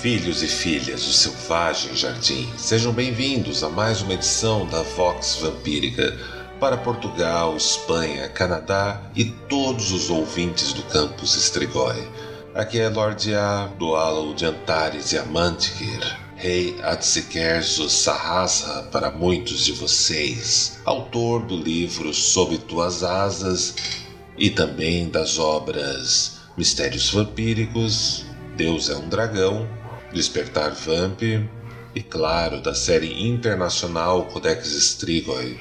Filhos e filhas do selvagem jardim, sejam bem-vindos a mais uma edição da Vox Vampírica. Para Portugal, Espanha, Canadá e todos os ouvintes do campus Estrigói. Aqui é Lord A do Halo de Antares e Amantikir, Rei Atsikerzo Sahasra para muitos de vocês, autor do livro Sob Tuas Asas e também das obras Mistérios Vampíricos, Deus é um Dragão Despertar Vamp e, claro, da série internacional Codex Strigoi.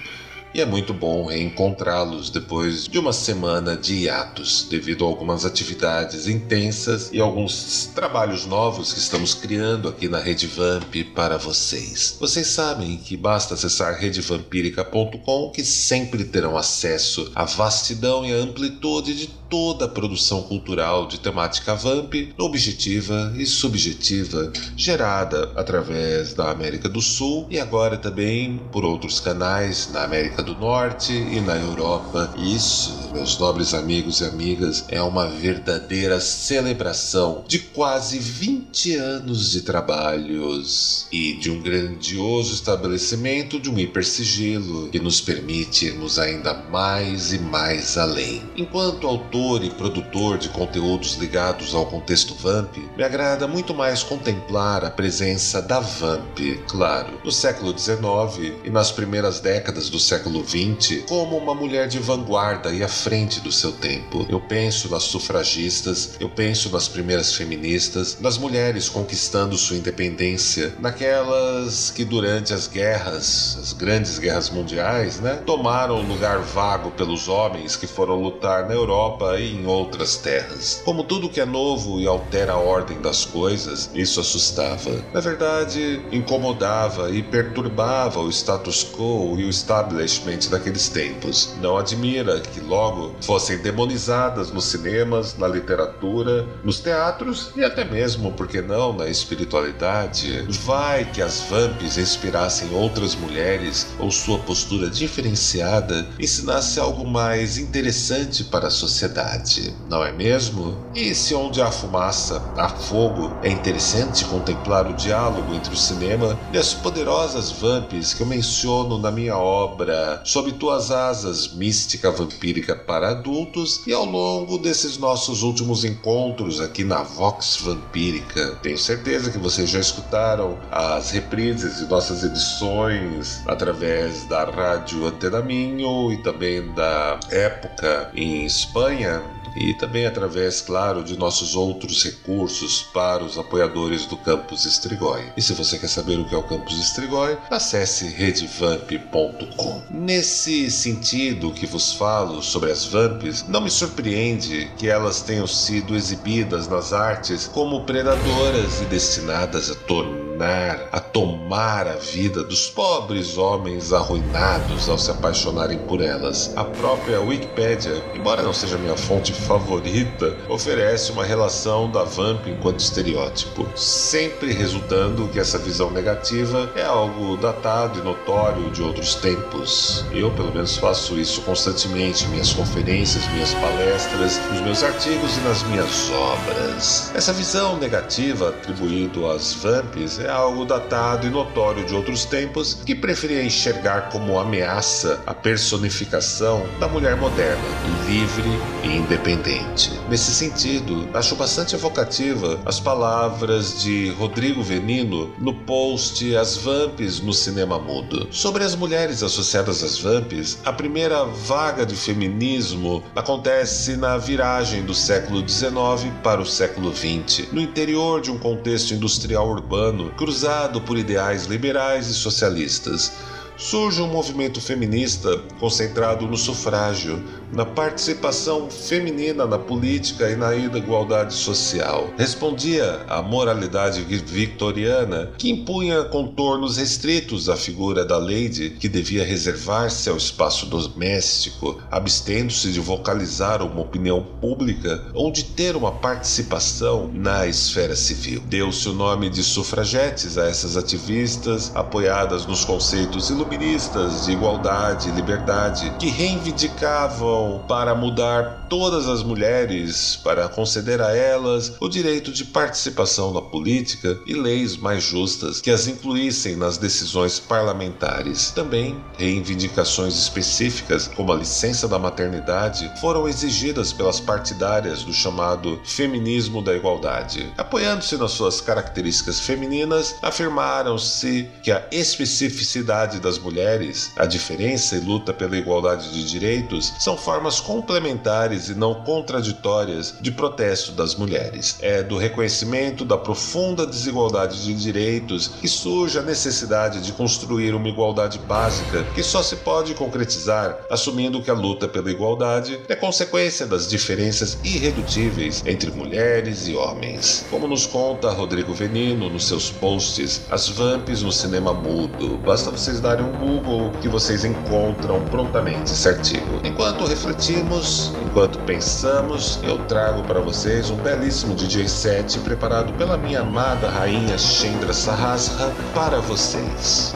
E é muito bom reencontrá-los depois de uma semana de hiatos, devido a algumas atividades intensas e alguns trabalhos novos que estamos criando aqui na Rede Vamp para vocês. Vocês sabem que basta acessar redevampírica.com que sempre terão acesso à vastidão e à amplitude de toda a produção cultural de temática Vamp, objetiva e subjetiva, gerada através da América do Sul e agora também por outros canais na América do Norte e na Europa. Isso, meus nobres amigos e amigas, é uma verdadeira celebração de quase 20 anos de trabalhos e de um grandioso estabelecimento de um hipersigilo que nos permite irmos ainda mais e mais além. Enquanto autor autor e produtor de conteúdos ligados ao contexto Vamp, me agrada muito mais contemplar a presença da Vamp, claro, no século XIX e nas primeiras décadas do século XX, como uma mulher de vanguarda e à frente do seu tempo. Eu penso nas sufragistas, eu penso nas primeiras feministas, nas mulheres conquistando sua independência, naquelas que durante as guerras, as grandes guerras mundiais, né, tomaram o lugar vago pelos homens que foram lutar na Europa e em outras terras. Como tudo que é novo e altera a ordem das coisas, isso assustava. Na verdade, incomodava e perturbava o status quo e o establishment daqueles tempos. Não admira que logo fossem demonizadas nos cinemas, na literatura, nos teatros e até mesmo, por que não, na espiritualidade. Vai que as vamps inspirassem outras mulheres ou sua postura diferenciada ensinasse algo mais interessante para a sociedade verdade, não é mesmo? E se onde há fumaça, há fogo, é interessante contemplar o diálogo entre o cinema e as poderosas vamps que eu menciono na minha obra Sob Tuas Asas, Mística Vampírica para Adultos e ao longo desses nossos últimos encontros aqui na Vox Vampírica. Tenho certeza que vocês já escutaram as reprises de nossas edições através da Rádio Antena Minho e também da Época em Espanha e também através, claro, de nossos outros recursos para os apoiadores do Campus Estrigói. E se você quer saber o que é o Campus Estrigói, acesse redevamp.com. Nesse sentido que vos falo sobre as vamps, não me surpreende que elas tenham sido exibidas nas artes como predadoras e destinadas a tornar a tomar a vida dos pobres homens arruinados ao se apaixonarem por elas. A própria Wikipedia, embora não seja minha fonte favorita, oferece uma relação da Vamp enquanto estereótipo, sempre resultando que essa visão negativa é algo datado e notório de outros tempos. Eu, pelo menos, faço isso constantemente em minhas conferências, minhas palestras, nos meus artigos e nas minhas obras. Essa visão negativa atribuída às Vamps é é algo datado e notório de outros tempos que preferia enxergar como ameaça a personificação da mulher moderna, livre e independente. Nesse sentido, acho bastante evocativa as palavras de Rodrigo Venino no post As Vamps no Cinema Mudo. Sobre as mulheres associadas às Vamps, a primeira vaga de feminismo acontece na viragem do século XIX para o século XX, no interior de um contexto industrial urbano cruzado por ideais liberais e socialistas surge um movimento feminista concentrado no sufrágio, na participação feminina na política e na igualdade social. Respondia à moralidade victoriana, que impunha contornos restritos à figura da lady, que devia reservar-se ao espaço doméstico, abstendo-se de vocalizar uma opinião pública ou de ter uma participação na esfera civil. Deu-se o nome de sufragetes a essas ativistas, apoiadas nos conceitos iluminados iluministas de igualdade e liberdade que reivindicavam para mudar todas as mulheres, para conceder a elas o direito de participação na política e leis mais justas que as incluíssem nas decisões parlamentares. Também reivindicações específicas, como a licença da maternidade, foram exigidas pelas partidárias do chamado feminismo da igualdade. Apoiando-se nas suas características femininas, afirmaram-se que a especificidade das mulheres, a diferença e luta pela igualdade de direitos são formas complementares e não contraditórias de protesto das mulheres. É do reconhecimento da profunda desigualdade de direitos que surge a necessidade de construir uma igualdade básica que só se pode concretizar assumindo que a luta pela igualdade é consequência das diferenças irredutíveis entre mulheres e homens. Como nos conta Rodrigo Venino nos seus posts As Vamps no Cinema Mudo, basta vocês darem um Google que vocês encontram prontamente esse artigo. Enquanto refletimos, enquanto pensamos, eu trago para vocês um belíssimo DJ set preparado pela minha amada rainha Chendra Sahasra para vocês.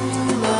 love.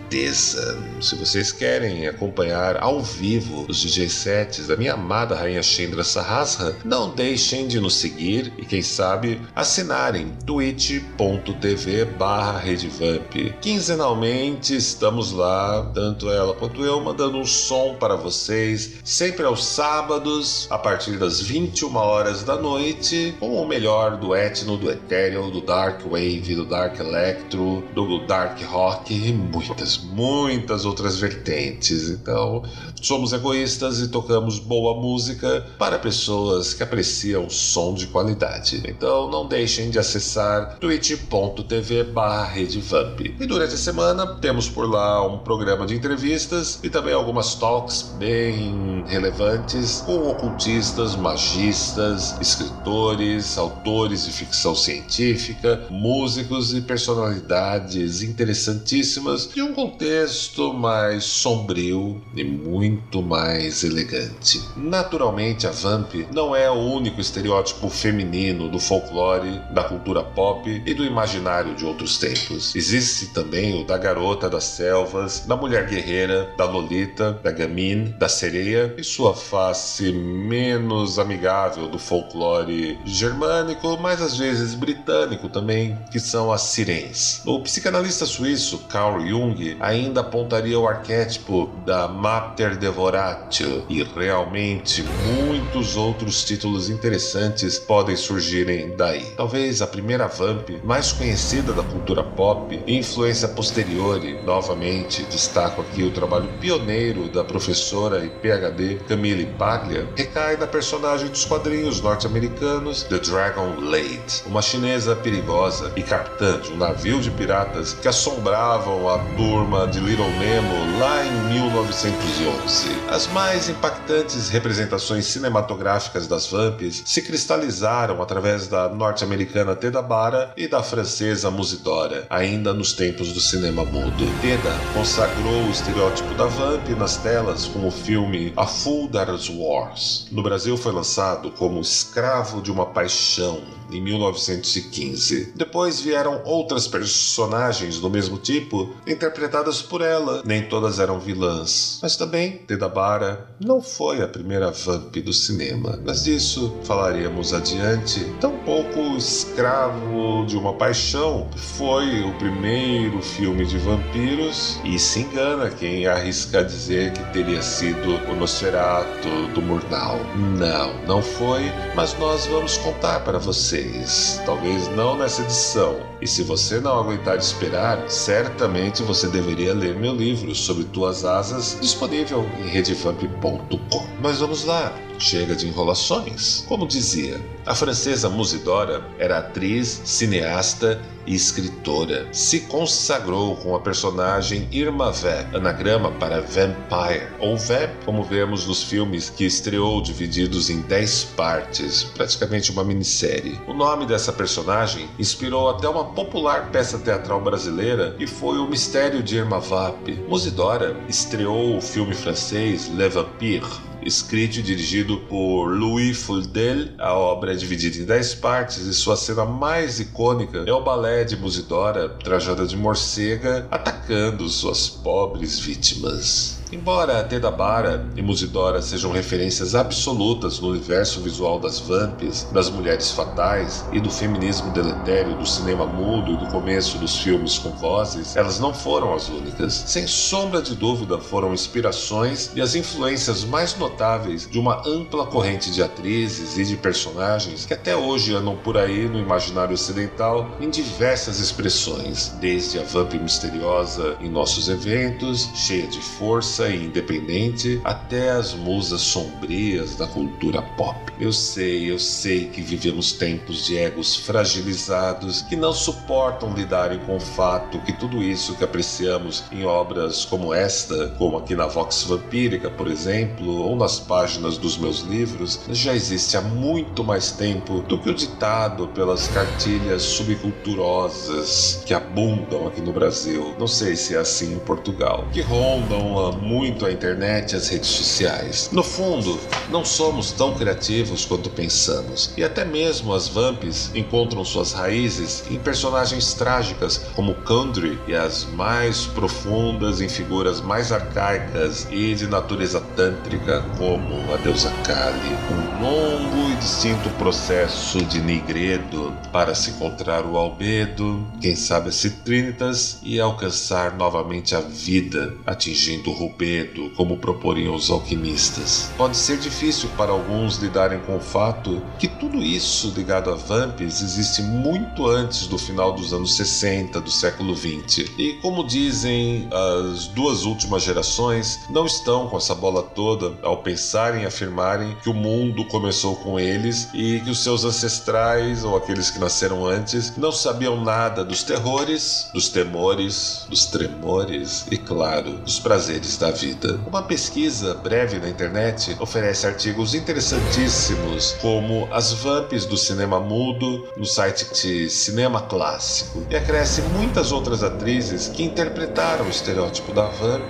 Se vocês querem acompanhar ao vivo os DJ sets da minha amada rainha Chendra Sahasra, não deixem de nos seguir e quem sabe assinarem twitch.tv barra redvamp. Quinzenalmente estamos lá, tanto ela quanto eu, mandando um som para vocês, sempre aos sábados, a partir das 21 horas da noite, com o melhor do etno, do ethereal, do dark wave, do dark electro, do dark rock e muitas, muitas outras vertentes. Então, somos egoístas e tocamos boa música para pessoas que apreciam som de qualidade. Então, não deixem de acessar twitch.tv redvamp. E durante a semana temos por lá um programa de entrevistas e também algumas talks bem relevantes com ocultistas, magistas, escritores, autores de ficção científica, músicos e personalidades interessantíssimas de um contexto mais sombrio e muito mais elegante. Naturalmente, a Vamp não é o único estereótipo feminino do folclore, da cultura pop e do imaginário de outros tempos. Existe também o da garota das selvas, da mulher guerreira, da lolita, da gamine, da sereia e sua face menos amigável do folclore germânico, mas às vezes britânico também, que são as sirens. O psicanalista suíço Carl Jung ainda apontaria o arquétipo da Mater Devoratio e realmente muitos outros títulos interessantes podem surgirem daí. Talvez a primeira vamp mais conhecida da cultura pop e influência posteriori, novamente destaco aqui o trabalho pioneiro da professora e PhD Camille Paglia, recai na personagem dos quadrinhos norte-americanos The Dragon Lady, uma chinesa perigosa e capitã de um navio de piratas que assombravam a turma de Little Nemo lá em 1911. As mais impactantes representações cinematográficas das vamps se cristalizaram através da norte-americana Teda Bara e da francesa Musidora, ainda nos tempos do cinema mudo. Teda consagrou o estereótipo da vamp nas telas com o filme A Fool That Wars. No Brasil foi lançado como Escravo de uma Paixão, em 1915. Depois vieram outras personagens do mesmo tipo, interpretadas por ela. Nem todas eram vilãs, mas também Teda Bara não foi a primeira vamp do cinema. Mas disso falaremos adiante. Tampouco Escravo de uma Paixão foi o primeiro filme de vampiros e se engana quem arrisca dizer que teria sido o Nosferatu do Murnau. Não, não foi, mas nós vamos contar para vocês. Talvez não nessa edição. E se você não aguentar esperar, certamente você deveria ler meu livro sobre tuas asas, disponível em redevamp.com. Mas vamos lá. Chega de enrolações. Como dizia, a francesa Musidora era atriz, cineasta e escritora. Se consagrou com a personagem Irma Vé, anagrama para Vampire, ou Vé, como vemos nos filmes que estreou divididos em 10 partes, praticamente uma minissérie. O nome dessa personagem inspirou até uma popular peça teatral brasileira que foi O Mistério de Irma Vap. Musidora estreou o filme francês Le Vampire escrito e dirigido por Louis Fuldel. A obra é dividida em 10 partes e sua cena mais icônica é o balé de Musidora, trajada de morcega, atacando suas pobres vítimas. Embora Tedabara e Musidora sejam referências absolutas no universo visual das vamps, das mulheres fatais e do feminismo deletério do cinema mudo e do começo dos filmes com vozes, elas não foram as únicas. Sem sombra de dúvida, foram inspirações e as influências mais notáveis de uma ampla corrente de atrizes e de personagens que até hoje andam por aí no imaginário ocidental em diversas expressões, desde a vamp misteriosa em nossos eventos, cheia de força e independente, até as musas sombrias da cultura pop. Eu sei, eu sei que vivemos tempos de egos fragilizados que não suportam lidarem com o fato que tudo isso que apreciamos em obras como esta, como aqui na Vox Vampírica, por exemplo, ou nas páginas dos meus livros, já existe há muito mais tempo do que o ditado pelas cartilhas subculturosas que abundam aqui no Brasil. Não sei se é assim em Portugal, que rondam muito a internet e as redes sociais. No fundo, não somos tão criativos quanto pensamos, e até mesmo as vamps encontram suas raízes em personagens trágicas como Kundry e as mais profundas em figuras mais arcaicas e de natureza tântrica como a deusa Kali. Um longo e distinto processo de nigredo para se encontrar o albedo, quem sabe as citrinitas e alcançar novamente a vida, atingindo o rubedo, como proporiam os alquimistas. Pode ser difícil para alguns lidarem com o fato que tudo isso ligado a vamps existe muito antes do final dos anos 60 do século 20. E como dizem as duas últimas gerações, não estão com essa bola toda ao pensarem e afirmarem que o mundo começou com eles e que os seus ancestrais ou aqueles que nasceram antes não sabiam nada dos terrores, dos temores, dos tremores e, claro, dos prazeres da vida. Uma pesquisa breve na internet oferece artigos interessantíssimos, como as vamps do cinema mudo no site de Cinema Clássico, e acresce muitas outras atrizes que interpretaram o estereótipo da vamp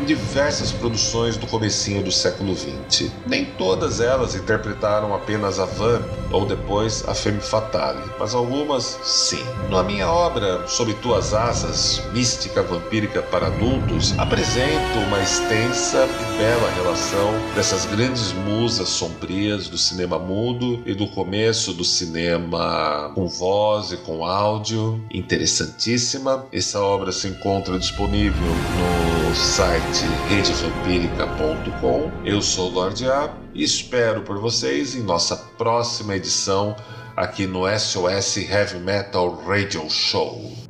em diversas produções do comecinho do século XX. Nem todas elas interpretaram apenas a Vamp ou depois a Femme Fatale, mas algumas sim. Na minha obra Sob Tuas Asas, Mística Vampírica para Adultos, apresento uma extensa e bela relação dessas grandes musas sombrias do cinema mudo e do começo do cinema com voz e com áudio. Interessantíssima. Essa obra se encontra disponível no site redevampírica.com. Eu sou o Lorde A e espero por vocês em nossa próxima edição aqui no SOS Heavy Metal Radio Show.